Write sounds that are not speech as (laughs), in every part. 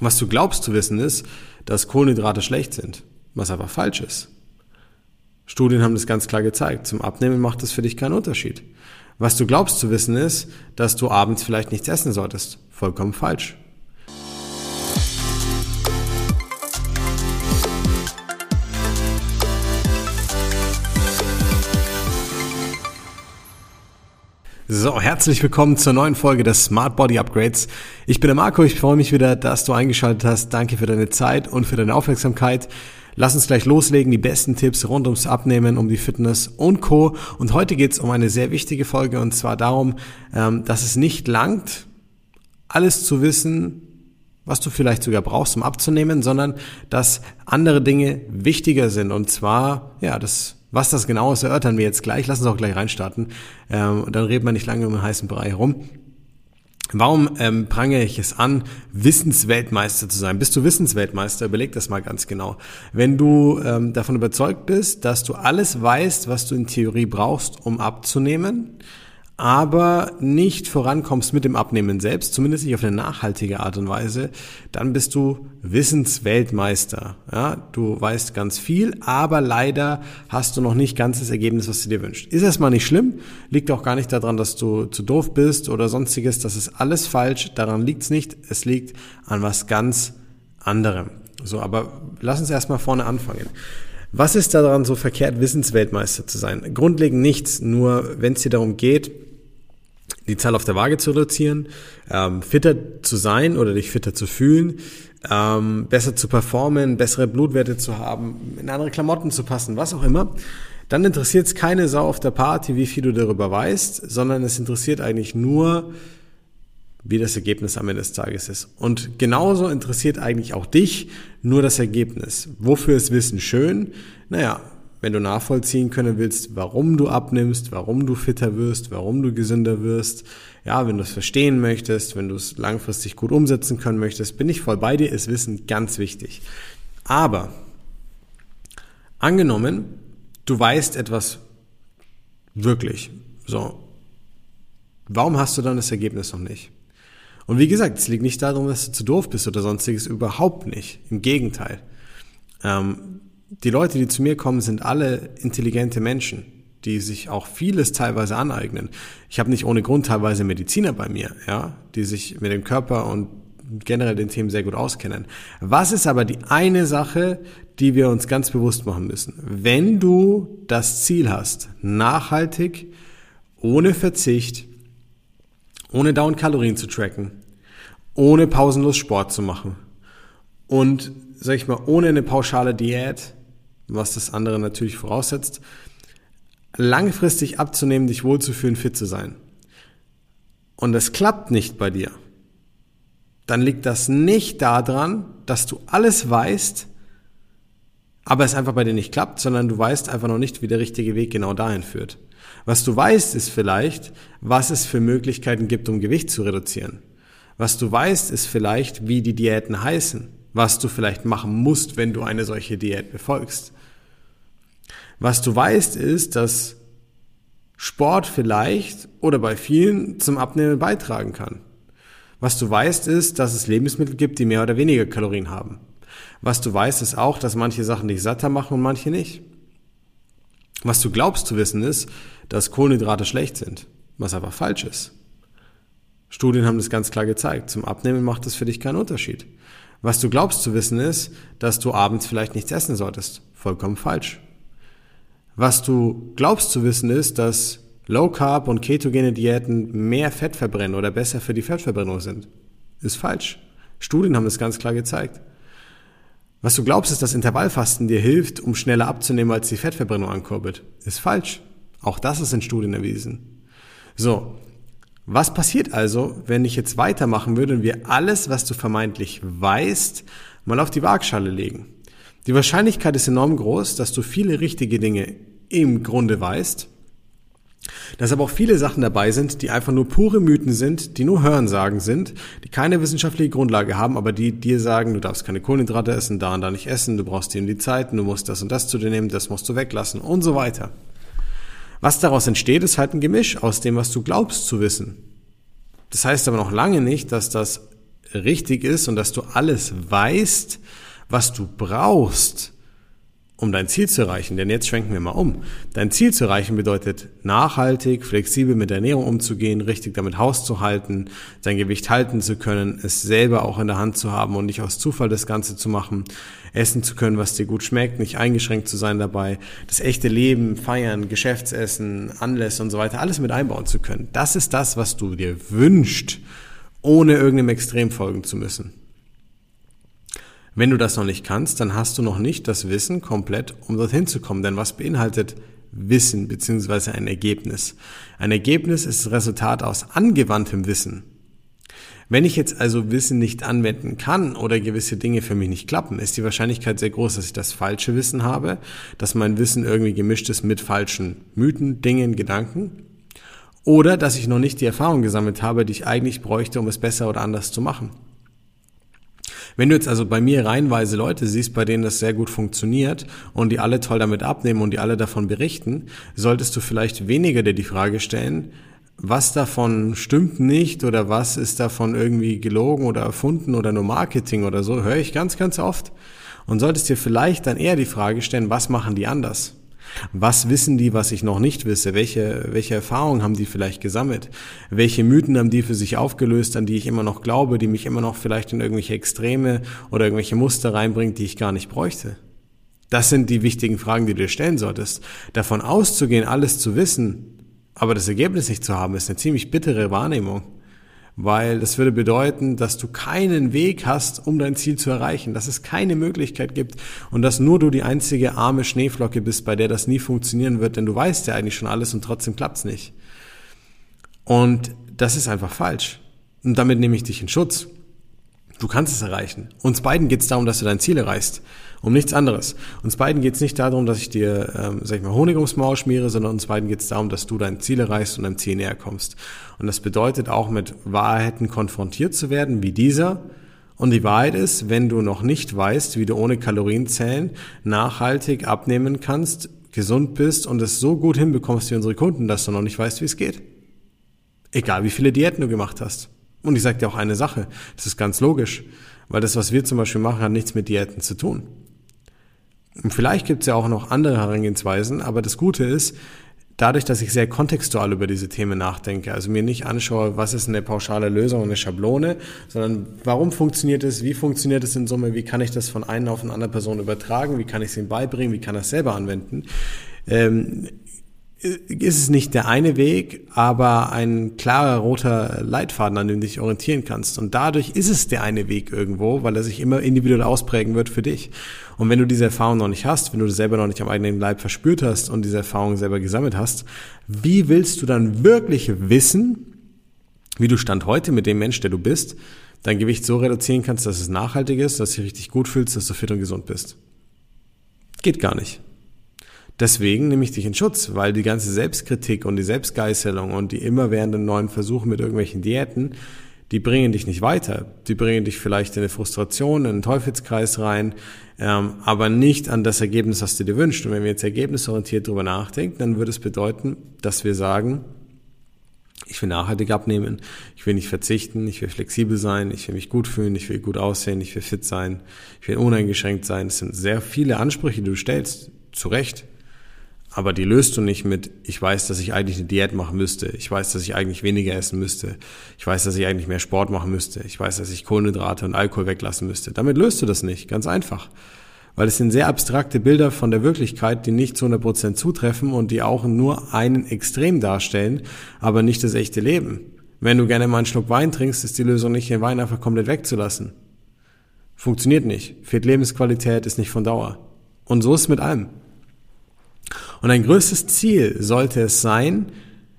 Was du glaubst zu wissen ist, dass Kohlenhydrate schlecht sind, was einfach falsch ist. Studien haben das ganz klar gezeigt. Zum Abnehmen macht das für dich keinen Unterschied. Was du glaubst zu wissen ist, dass du abends vielleicht nichts essen solltest. Vollkommen falsch. So, herzlich willkommen zur neuen Folge des Smart Body Upgrades. Ich bin der Marco, ich freue mich wieder, dass du eingeschaltet hast. Danke für deine Zeit und für deine Aufmerksamkeit. Lass uns gleich loslegen, die besten Tipps rund ums Abnehmen, um die Fitness und Co. Und heute geht es um eine sehr wichtige Folge und zwar darum, ähm, dass es nicht langt, alles zu wissen, was du vielleicht sogar brauchst, um abzunehmen, sondern dass andere Dinge wichtiger sind. Und zwar, ja, das was das genau ist, erörtern wir jetzt gleich. Lass uns auch gleich reinstarten. Ähm, dann reden wir nicht lange um den heißen Brei herum. Warum ähm, prangere ich es an, Wissensweltmeister zu sein? Bist du Wissensweltmeister? Überleg das mal ganz genau. Wenn du ähm, davon überzeugt bist, dass du alles weißt, was du in Theorie brauchst, um abzunehmen, aber nicht vorankommst mit dem Abnehmen selbst, zumindest nicht auf eine nachhaltige Art und Weise, dann bist du Wissensweltmeister. Ja, du weißt ganz viel, aber leider hast du noch nicht ganz das Ergebnis, was du dir wünschst. Ist erstmal nicht schlimm, liegt auch gar nicht daran, dass du zu doof bist oder sonstiges. Das ist alles falsch. Daran liegt's nicht. Es liegt an was ganz anderem. So, aber lass uns erstmal vorne anfangen. Was ist daran so verkehrt, Wissensweltmeister zu sein? Grundlegend nichts, nur wenn es dir darum geht, die Zahl auf der Waage zu reduzieren, ähm, fitter zu sein oder dich fitter zu fühlen, ähm, besser zu performen, bessere Blutwerte zu haben, in andere Klamotten zu passen, was auch immer, dann interessiert es keine Sau auf der Party, wie viel du darüber weißt, sondern es interessiert eigentlich nur, wie das Ergebnis am Ende des Tages ist. Und genauso interessiert eigentlich auch dich nur das Ergebnis. Wofür ist Wissen schön? Naja, wenn du nachvollziehen können willst, warum du abnimmst, warum du fitter wirst, warum du gesünder wirst, ja, wenn du es verstehen möchtest, wenn du es langfristig gut umsetzen können möchtest, bin ich voll bei dir, ist Wissen ganz wichtig. Aber angenommen, du weißt etwas wirklich, so, warum hast du dann das Ergebnis noch nicht? Und wie gesagt, es liegt nicht darum, dass du zu doof bist oder sonstiges, überhaupt nicht. Im Gegenteil. Ähm, die Leute, die zu mir kommen, sind alle intelligente Menschen, die sich auch vieles teilweise aneignen. Ich habe nicht ohne Grund teilweise Mediziner bei mir, ja, die sich mit dem Körper und generell den Themen sehr gut auskennen. Was ist aber die eine Sache, die wir uns ganz bewusst machen müssen? Wenn du das Ziel hast, nachhaltig, ohne Verzicht, ohne dauernd Kalorien zu tracken, ohne pausenlos Sport zu machen und, sag ich mal, ohne eine pauschale Diät, was das andere natürlich voraussetzt, langfristig abzunehmen, dich wohlzufühlen, fit zu sein. Und es klappt nicht bei dir, dann liegt das nicht daran, dass du alles weißt, aber es einfach bei dir nicht klappt, sondern du weißt einfach noch nicht, wie der richtige Weg genau dahin führt. Was du weißt, ist vielleicht, was es für Möglichkeiten gibt, um Gewicht zu reduzieren. Was du weißt, ist vielleicht, wie die Diäten heißen, was du vielleicht machen musst, wenn du eine solche Diät befolgst. Was du weißt ist, dass Sport vielleicht oder bei vielen zum Abnehmen beitragen kann. Was du weißt ist, dass es Lebensmittel gibt, die mehr oder weniger Kalorien haben. Was du weißt ist auch, dass manche Sachen dich satter machen und manche nicht. Was du glaubst zu wissen ist, dass Kohlenhydrate schlecht sind, was aber falsch ist. Studien haben das ganz klar gezeigt. Zum Abnehmen macht es für dich keinen Unterschied. Was du glaubst zu wissen ist, dass du abends vielleicht nichts essen solltest. Vollkommen falsch. Was du glaubst zu wissen ist, dass Low Carb und ketogene Diäten mehr Fett verbrennen oder besser für die Fettverbrennung sind. Ist falsch. Studien haben das ganz klar gezeigt. Was du glaubst, ist, dass Intervallfasten dir hilft, um schneller abzunehmen, als die Fettverbrennung ankurbelt. Ist falsch. Auch das ist in Studien erwiesen. So. Was passiert also, wenn ich jetzt weitermachen würde und wir alles, was du vermeintlich weißt, mal auf die Waagschale legen? Die Wahrscheinlichkeit ist enorm groß, dass du viele richtige Dinge im Grunde weißt, dass aber auch viele Sachen dabei sind, die einfach nur pure Mythen sind, die nur Hörensagen sind, die keine wissenschaftliche Grundlage haben, aber die dir sagen, du darfst keine Kohlenhydrate essen, da und da nicht essen, du brauchst dir die Zeit, du musst das und das zu dir nehmen, das musst du weglassen und so weiter. Was daraus entsteht, ist halt ein Gemisch aus dem, was du glaubst zu wissen. Das heißt aber noch lange nicht, dass das richtig ist und dass du alles weißt, was du brauchst, um dein Ziel zu erreichen. Denn jetzt schwenken wir mal um. Dein Ziel zu erreichen bedeutet nachhaltig, flexibel mit der Ernährung umzugehen, richtig damit Haus zu halten, sein Gewicht halten zu können, es selber auch in der Hand zu haben und nicht aus Zufall das Ganze zu machen, essen zu können, was dir gut schmeckt, nicht eingeschränkt zu sein dabei, das echte Leben, Feiern, Geschäftsessen, Anlässe und so weiter, alles mit einbauen zu können. Das ist das, was du dir wünschst, ohne irgendeinem Extrem folgen zu müssen. Wenn du das noch nicht kannst, dann hast du noch nicht das Wissen komplett, um dorthin zu kommen. Denn was beinhaltet Wissen beziehungsweise ein Ergebnis? Ein Ergebnis ist das Resultat aus angewandtem Wissen. Wenn ich jetzt also Wissen nicht anwenden kann oder gewisse Dinge für mich nicht klappen, ist die Wahrscheinlichkeit sehr groß, dass ich das falsche Wissen habe, dass mein Wissen irgendwie gemischt ist mit falschen Mythen, Dingen, Gedanken oder dass ich noch nicht die Erfahrung gesammelt habe, die ich eigentlich bräuchte, um es besser oder anders zu machen. Wenn du jetzt also bei mir reihenweise Leute siehst, bei denen das sehr gut funktioniert und die alle toll damit abnehmen und die alle davon berichten, solltest du vielleicht weniger dir die Frage stellen, was davon stimmt nicht oder was ist davon irgendwie gelogen oder erfunden oder nur Marketing oder so, höre ich ganz, ganz oft. Und solltest dir vielleicht dann eher die Frage stellen, was machen die anders? Was wissen die, was ich noch nicht wisse? Welche, welche Erfahrungen haben die vielleicht gesammelt? Welche Mythen haben die für sich aufgelöst, an die ich immer noch glaube, die mich immer noch vielleicht in irgendwelche Extreme oder irgendwelche Muster reinbringt, die ich gar nicht bräuchte? Das sind die wichtigen Fragen, die du dir stellen solltest. Davon auszugehen, alles zu wissen, aber das Ergebnis nicht zu haben, ist eine ziemlich bittere Wahrnehmung weil das würde bedeuten, dass du keinen Weg hast, um dein Ziel zu erreichen, dass es keine Möglichkeit gibt und dass nur du die einzige arme Schneeflocke bist, bei der das nie funktionieren wird, denn du weißt ja eigentlich schon alles und trotzdem klappt's nicht. Und das ist einfach falsch. Und damit nehme ich dich in Schutz. Du kannst es erreichen. Uns beiden geht es darum, dass du dein Ziel erreichst. Um nichts anderes. Uns beiden geht es nicht darum, dass ich dir, ähm, sag ich mal, Honig ums Maul schmiere, sondern uns beiden geht es darum, dass du dein Ziel erreichst und deinem Ziel näher kommst. Und das bedeutet auch mit Wahrheiten konfrontiert zu werden, wie dieser. Und die Wahrheit ist, wenn du noch nicht weißt, wie du ohne Kalorienzählen nachhaltig abnehmen kannst, gesund bist und es so gut hinbekommst wie unsere Kunden, dass du noch nicht weißt, wie es geht. Egal wie viele Diäten du gemacht hast. Und ich sage dir auch eine Sache, das ist ganz logisch, weil das, was wir zum Beispiel machen, hat nichts mit Diäten zu tun. Und vielleicht gibt es ja auch noch andere Herangehensweisen, aber das Gute ist, dadurch, dass ich sehr kontextual über diese Themen nachdenke, also mir nicht anschaue, was ist eine pauschale Lösung, eine Schablone, sondern warum funktioniert es, wie funktioniert es in Summe, wie kann ich das von einer auf eine andere Person übertragen, wie kann ich es ihm beibringen, wie kann er es selber anwenden, ähm, ist es nicht der eine Weg, aber ein klarer roter Leitfaden, an dem du dich orientieren kannst. Und dadurch ist es der eine Weg irgendwo, weil er sich immer individuell ausprägen wird für dich. Und wenn du diese Erfahrung noch nicht hast, wenn du das selber noch nicht am eigenen Leib verspürt hast und diese Erfahrung selber gesammelt hast, wie willst du dann wirklich wissen, wie du Stand heute mit dem Mensch, der du bist, dein Gewicht so reduzieren kannst, dass es nachhaltig ist, dass du dich richtig gut fühlst, dass du fit und gesund bist? Geht gar nicht. Deswegen nehme ich dich in Schutz, weil die ganze Selbstkritik und die Selbstgeißelung und die immerwährenden neuen Versuche mit irgendwelchen Diäten, die bringen dich nicht weiter. Die bringen dich vielleicht in eine Frustration, in einen Teufelskreis rein, ähm, aber nicht an das Ergebnis, das du dir wünschst. Und wenn wir jetzt ergebnisorientiert darüber nachdenken, dann würde es bedeuten, dass wir sagen, ich will nachhaltig abnehmen, ich will nicht verzichten, ich will flexibel sein, ich will mich gut fühlen, ich will gut aussehen, ich will fit sein, ich will uneingeschränkt sein. Das sind sehr viele Ansprüche, die du stellst, zu Recht. Aber die löst du nicht mit, ich weiß, dass ich eigentlich eine Diät machen müsste. Ich weiß, dass ich eigentlich weniger essen müsste. Ich weiß, dass ich eigentlich mehr Sport machen müsste. Ich weiß, dass ich Kohlenhydrate und Alkohol weglassen müsste. Damit löst du das nicht. Ganz einfach. Weil es sind sehr abstrakte Bilder von der Wirklichkeit, die nicht zu 100% zutreffen und die auch nur einen Extrem darstellen, aber nicht das echte Leben. Wenn du gerne mal einen Schluck Wein trinkst, ist die Lösung nicht, den Wein einfach komplett wegzulassen. Funktioniert nicht. Fehlt Lebensqualität, ist nicht von Dauer. Und so ist es mit allem. Und ein größtes Ziel sollte es sein,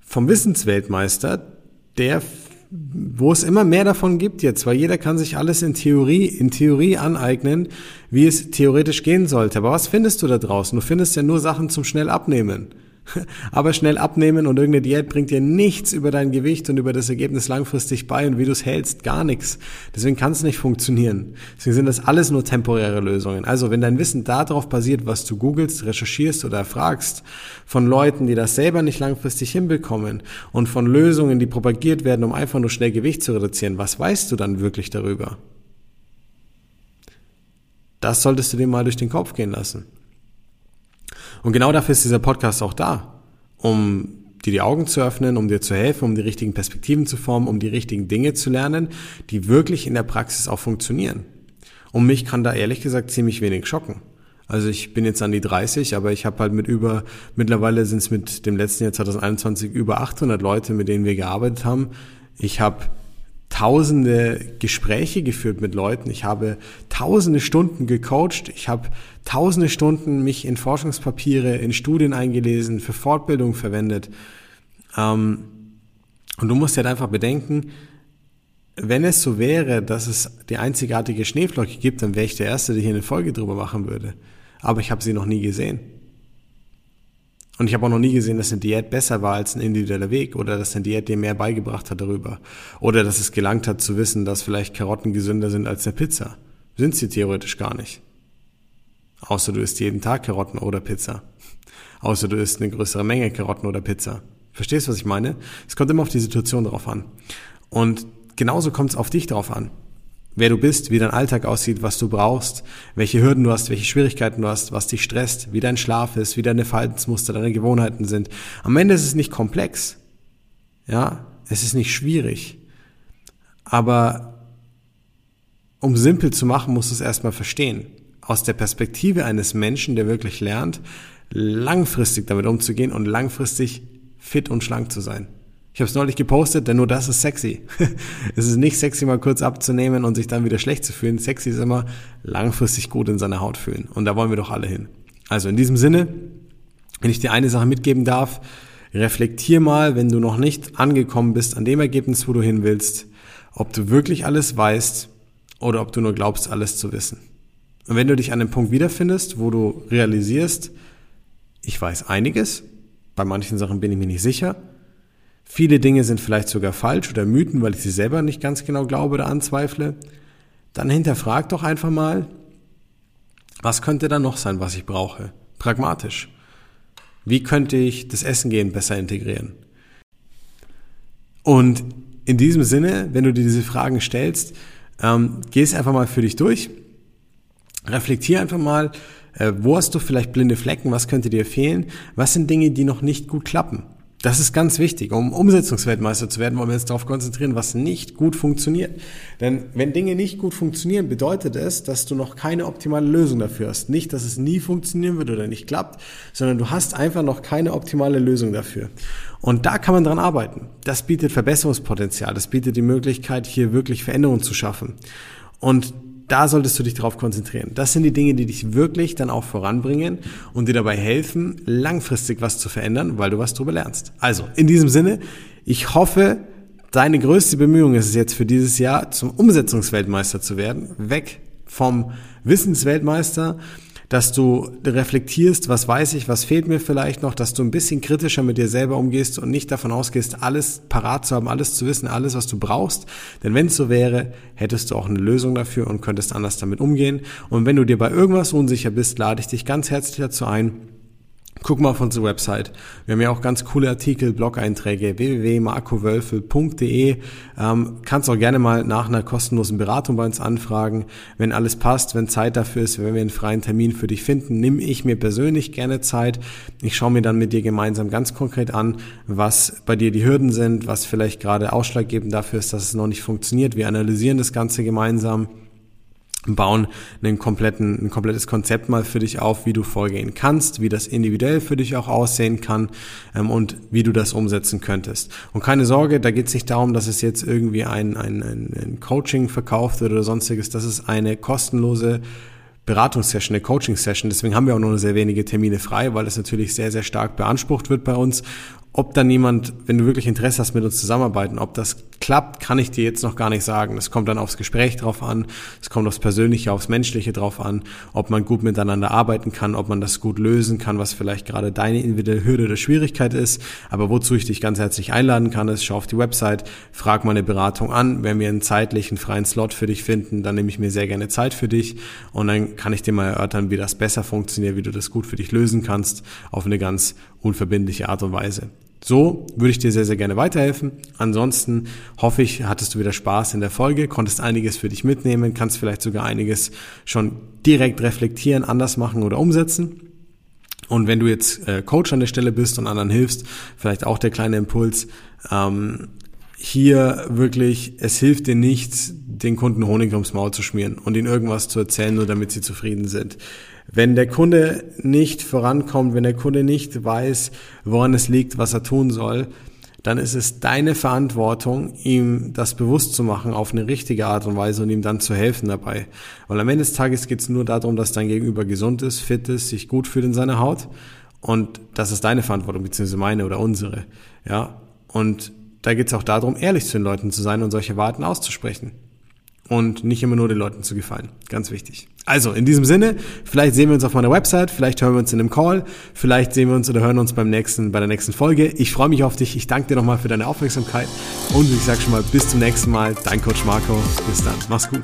vom Wissensweltmeister, der, wo es immer mehr davon gibt jetzt, weil jeder kann sich alles in Theorie, in Theorie aneignen, wie es theoretisch gehen sollte. Aber was findest du da draußen? Du findest ja nur Sachen zum schnell abnehmen. (laughs) Aber schnell abnehmen und irgendeine Diät bringt dir nichts über dein Gewicht und über das Ergebnis langfristig bei und wie du es hältst, gar nichts. Deswegen kann es nicht funktionieren. Deswegen sind das alles nur temporäre Lösungen. Also wenn dein Wissen darauf basiert, was du googelst, recherchierst oder fragst, von Leuten, die das selber nicht langfristig hinbekommen und von Lösungen, die propagiert werden, um einfach nur schnell Gewicht zu reduzieren, was weißt du dann wirklich darüber? Das solltest du dir mal durch den Kopf gehen lassen. Und genau dafür ist dieser Podcast auch da, um dir die Augen zu öffnen, um dir zu helfen, um die richtigen Perspektiven zu formen, um die richtigen Dinge zu lernen, die wirklich in der Praxis auch funktionieren. Und mich kann da ehrlich gesagt ziemlich wenig schocken. Also ich bin jetzt an die 30, aber ich habe halt mit über, mittlerweile sind es mit dem letzten Jahr 2021 über 800 Leute, mit denen wir gearbeitet haben. Ich habe tausende Gespräche geführt mit Leuten, ich habe tausende Stunden gecoacht, ich habe tausende Stunden mich in Forschungspapiere, in Studien eingelesen, für Fortbildung verwendet. Ähm, und du musst halt einfach bedenken, wenn es so wäre, dass es die einzigartige Schneeflocke gibt, dann wäre ich der Erste, der hier eine Folge drüber machen würde. Aber ich habe sie noch nie gesehen. Und ich habe auch noch nie gesehen, dass eine Diät besser war als ein individueller Weg oder dass eine Diät dir mehr beigebracht hat darüber. Oder dass es gelangt hat zu wissen, dass vielleicht Karotten gesünder sind als eine Pizza. Sind sie theoretisch gar nicht. Außer du isst jeden Tag Karotten oder Pizza. Außer du isst eine größere Menge Karotten oder Pizza. Verstehst was ich meine? Es kommt immer auf die Situation drauf an. Und genauso kommt es auf dich drauf an wer du bist, wie dein Alltag aussieht, was du brauchst, welche Hürden du hast, welche Schwierigkeiten du hast, was dich stresst, wie dein Schlaf ist, wie deine Verhaltensmuster, deine Gewohnheiten sind. Am Ende ist es nicht komplex. Ja, es ist nicht schwierig. Aber um simpel zu machen, musst du es erstmal verstehen. Aus der Perspektive eines Menschen, der wirklich lernt, langfristig damit umzugehen und langfristig fit und schlank zu sein. Ich habe es neulich gepostet, denn nur das ist sexy. (laughs) es ist nicht sexy, mal kurz abzunehmen und sich dann wieder schlecht zu fühlen. Sexy ist immer langfristig gut in seiner Haut fühlen. Und da wollen wir doch alle hin. Also in diesem Sinne, wenn ich dir eine Sache mitgeben darf, reflektier mal, wenn du noch nicht angekommen bist an dem Ergebnis, wo du hin willst, ob du wirklich alles weißt oder ob du nur glaubst, alles zu wissen. Und wenn du dich an dem Punkt wiederfindest, wo du realisierst, ich weiß einiges, bei manchen Sachen bin ich mir nicht sicher, Viele Dinge sind vielleicht sogar falsch oder Mythen, weil ich sie selber nicht ganz genau glaube oder anzweifle. Dann hinterfrag doch einfach mal, was könnte da noch sein, was ich brauche? Pragmatisch. Wie könnte ich das Essen gehen besser integrieren? Und in diesem Sinne, wenn du dir diese Fragen stellst, ähm, geh es einfach mal für dich durch. Reflektier einfach mal, äh, wo hast du vielleicht blinde Flecken, was könnte dir fehlen, was sind Dinge, die noch nicht gut klappen. Das ist ganz wichtig. Um Umsetzungsweltmeister zu werden, wollen wir uns darauf konzentrieren, was nicht gut funktioniert. Denn wenn Dinge nicht gut funktionieren, bedeutet es, dass du noch keine optimale Lösung dafür hast. Nicht, dass es nie funktionieren wird oder nicht klappt, sondern du hast einfach noch keine optimale Lösung dafür. Und da kann man dran arbeiten. Das bietet Verbesserungspotenzial. Das bietet die Möglichkeit, hier wirklich Veränderungen zu schaffen. Und da solltest du dich darauf konzentrieren. Das sind die Dinge, die dich wirklich dann auch voranbringen und dir dabei helfen, langfristig was zu verändern, weil du was darüber lernst. Also, in diesem Sinne, ich hoffe, deine größte Bemühung ist es jetzt für dieses Jahr, zum Umsetzungsweltmeister zu werden, weg vom Wissensweltmeister dass du reflektierst, was weiß ich, was fehlt mir vielleicht noch, dass du ein bisschen kritischer mit dir selber umgehst und nicht davon ausgehst, alles parat zu haben, alles zu wissen, alles, was du brauchst. Denn wenn es so wäre, hättest du auch eine Lösung dafür und könntest anders damit umgehen. Und wenn du dir bei irgendwas unsicher bist, lade ich dich ganz herzlich dazu ein, Guck mal auf unsere Website. Wir haben ja auch ganz coole Artikel, Blog-Einträge www.markowölfel.de. Ähm, kannst auch gerne mal nach einer kostenlosen Beratung bei uns anfragen. Wenn alles passt, wenn Zeit dafür ist, wenn wir einen freien Termin für dich finden, nimm ich mir persönlich gerne Zeit. Ich schaue mir dann mit dir gemeinsam ganz konkret an, was bei dir die Hürden sind, was vielleicht gerade ausschlaggebend dafür ist, dass es noch nicht funktioniert. Wir analysieren das Ganze gemeinsam bauen einen kompletten, ein komplettes Konzept mal für dich auf, wie du vorgehen kannst, wie das individuell für dich auch aussehen kann ähm, und wie du das umsetzen könntest. Und keine Sorge, da geht es nicht darum, dass es jetzt irgendwie ein, ein, ein, ein Coaching verkauft wird oder sonstiges. Das ist eine kostenlose Beratungssession, eine Coaching-Session. Deswegen haben wir auch nur sehr wenige Termine frei, weil es natürlich sehr, sehr stark beansprucht wird bei uns ob dann jemand, wenn du wirklich Interesse hast, mit uns zusammenarbeiten, ob das klappt, kann ich dir jetzt noch gar nicht sagen. Es kommt dann aufs Gespräch drauf an, es kommt aufs Persönliche, aufs Menschliche drauf an, ob man gut miteinander arbeiten kann, ob man das gut lösen kann, was vielleicht gerade deine individuelle Hürde oder Schwierigkeit ist. Aber wozu ich dich ganz herzlich einladen kann, ist, schau auf die Website, frag mal eine Beratung an. Wenn wir einen zeitlichen freien Slot für dich finden, dann nehme ich mir sehr gerne Zeit für dich und dann kann ich dir mal erörtern, wie das besser funktioniert, wie du das gut für dich lösen kannst, auf eine ganz unverbindliche Art und Weise. So würde ich dir sehr, sehr gerne weiterhelfen. Ansonsten hoffe ich, hattest du wieder Spaß in der Folge, konntest einiges für dich mitnehmen, kannst vielleicht sogar einiges schon direkt reflektieren, anders machen oder umsetzen. Und wenn du jetzt äh, Coach an der Stelle bist und anderen hilfst, vielleicht auch der kleine Impuls, ähm, hier wirklich, es hilft dir nichts, den Kunden Honig ums Maul zu schmieren und ihnen irgendwas zu erzählen, nur damit sie zufrieden sind. Wenn der Kunde nicht vorankommt, wenn der Kunde nicht weiß, woran es liegt, was er tun soll, dann ist es deine Verantwortung, ihm das bewusst zu machen auf eine richtige Art und Weise und ihm dann zu helfen dabei. Weil am Ende des Tages geht es nur darum, dass dein Gegenüber gesund ist, fit ist, sich gut fühlt in seiner Haut. Und das ist deine Verantwortung, beziehungsweise meine oder unsere. Ja. Und da geht es auch darum, ehrlich zu den Leuten zu sein und solche Warten auszusprechen und nicht immer nur den Leuten zu gefallen. Ganz wichtig. Also, in diesem Sinne, vielleicht sehen wir uns auf meiner Website, vielleicht hören wir uns in einem Call, vielleicht sehen wir uns oder hören uns beim nächsten, bei der nächsten Folge. Ich freue mich auf dich. Ich danke dir nochmal für deine Aufmerksamkeit und ich sage schon mal bis zum nächsten Mal. Dein Coach Marco. Bis dann. Mach's gut.